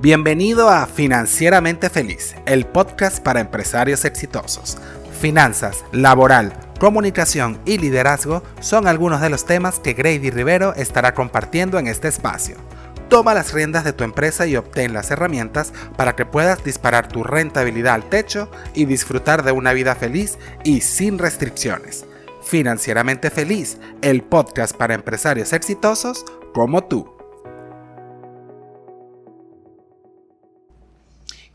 Bienvenido a Financieramente Feliz, el podcast para empresarios exitosos. Finanzas, laboral, comunicación y liderazgo son algunos de los temas que Grady Rivero estará compartiendo en este espacio. Toma las riendas de tu empresa y obtén las herramientas para que puedas disparar tu rentabilidad al techo y disfrutar de una vida feliz y sin restricciones. Financieramente Feliz, el podcast para empresarios exitosos como tú.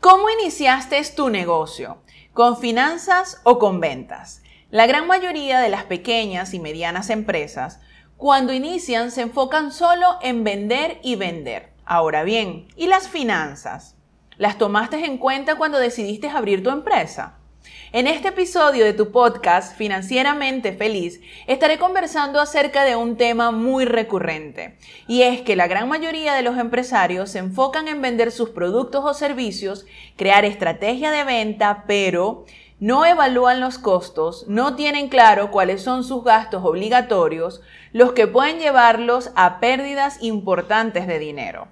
¿Cómo iniciaste tu negocio? ¿Con finanzas o con ventas? La gran mayoría de las pequeñas y medianas empresas, cuando inician, se enfocan solo en vender y vender. Ahora bien, ¿y las finanzas? ¿Las tomaste en cuenta cuando decidiste abrir tu empresa? En este episodio de tu podcast Financieramente Feliz estaré conversando acerca de un tema muy recurrente y es que la gran mayoría de los empresarios se enfocan en vender sus productos o servicios, crear estrategia de venta, pero no evalúan los costos, no tienen claro cuáles son sus gastos obligatorios, los que pueden llevarlos a pérdidas importantes de dinero.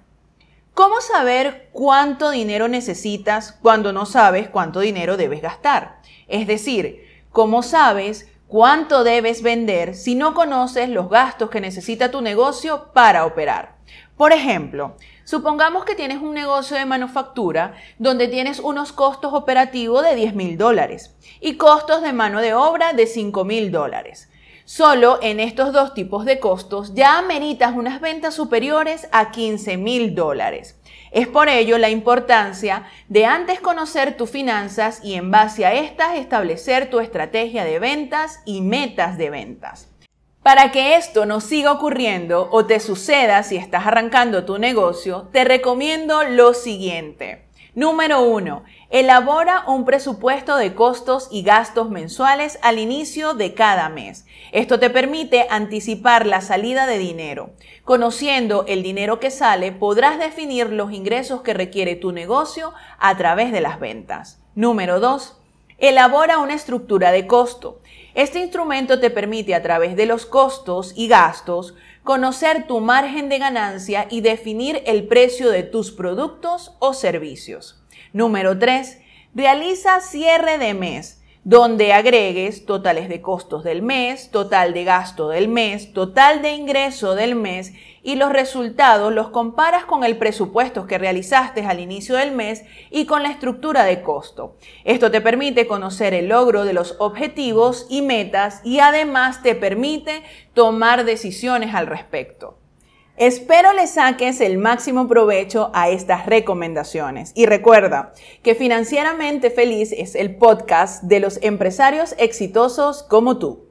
¿Cómo saber cuánto dinero necesitas cuando no sabes cuánto dinero debes gastar? Es decir, ¿cómo sabes cuánto debes vender si no conoces los gastos que necesita tu negocio para operar? Por ejemplo, supongamos que tienes un negocio de manufactura donde tienes unos costos operativos de 10 mil dólares y costos de mano de obra de 5 mil dólares. Solo en estos dos tipos de costos ya ameritas unas ventas superiores a 15 mil dólares. Es por ello la importancia de antes conocer tus finanzas y en base a estas establecer tu estrategia de ventas y metas de ventas. Para que esto no siga ocurriendo o te suceda si estás arrancando tu negocio, te recomiendo lo siguiente. Número 1. Elabora un presupuesto de costos y gastos mensuales al inicio de cada mes. Esto te permite anticipar la salida de dinero. Conociendo el dinero que sale, podrás definir los ingresos que requiere tu negocio a través de las ventas. Número 2. Elabora una estructura de costo. Este instrumento te permite a través de los costos y gastos conocer tu margen de ganancia y definir el precio de tus productos o servicios. Número 3. Realiza cierre de mes donde agregues totales de costos del mes, total de gasto del mes, total de ingreso del mes y los resultados los comparas con el presupuesto que realizaste al inicio del mes y con la estructura de costo. Esto te permite conocer el logro de los objetivos y metas y además te permite tomar decisiones al respecto. Espero le saques el máximo provecho a estas recomendaciones. Y recuerda que Financieramente Feliz es el podcast de los empresarios exitosos como tú.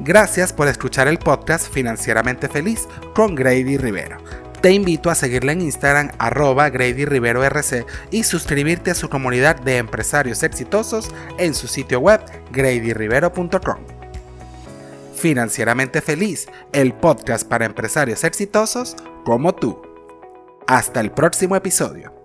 Gracias por escuchar el podcast Financieramente Feliz con Grady Rivero. Te invito a seguirle en Instagram arroba Grady Rivero RC y suscribirte a su comunidad de empresarios exitosos en su sitio web gradyrivero.com. Financieramente Feliz, el podcast para empresarios exitosos como tú. Hasta el próximo episodio.